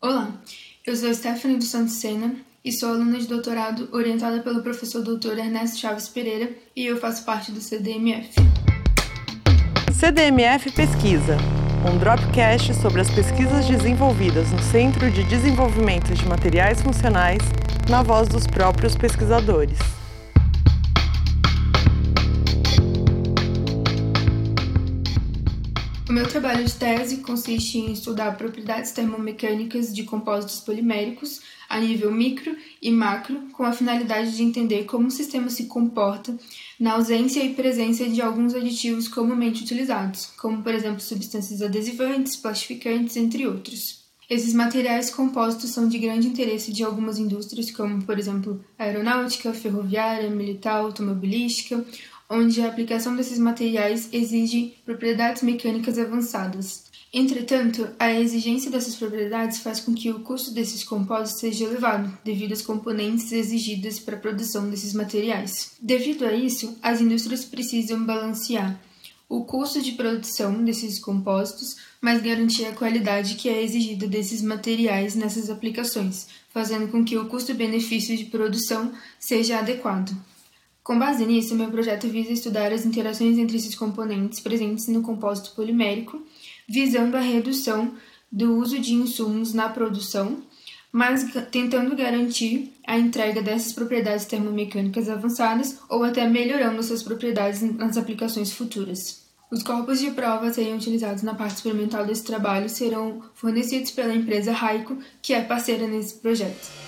Olá, eu sou Stephanie dos Santos Sena e sou aluna de doutorado orientada pelo professor doutor Ernesto Chaves Pereira e eu faço parte do CDMF. CDMF Pesquisa, um dropcast sobre as pesquisas desenvolvidas no Centro de Desenvolvimento de Materiais Funcionais, na voz dos próprios pesquisadores. O meu trabalho de tese consiste em estudar propriedades termomecânicas de compósitos poliméricos a nível micro e macro, com a finalidade de entender como o sistema se comporta na ausência e presença de alguns aditivos comumente utilizados, como por exemplo substâncias adesivantes, plastificantes, entre outros. Esses materiais compostos são de grande interesse de algumas indústrias, como por exemplo aeronáutica, ferroviária, militar, automobilística onde a aplicação desses materiais exige propriedades mecânicas avançadas. Entretanto, a exigência dessas propriedades faz com que o custo desses compostos seja elevado, devido às componentes exigidas para a produção desses materiais. Devido a isso, as indústrias precisam balancear o custo de produção desses compostos, mas garantir a qualidade que é exigida desses materiais nessas aplicações, fazendo com que o custo-benefício de produção seja adequado. Com base nisso, meu projeto visa estudar as interações entre esses componentes presentes no compósito polimérico, visando a redução do uso de insumos na produção, mas tentando garantir a entrega dessas propriedades termomecânicas avançadas ou até melhorando suas propriedades nas aplicações futuras. Os corpos de prova a serem utilizados na parte experimental desse trabalho serão fornecidos pela empresa Raico, que é parceira nesse projeto.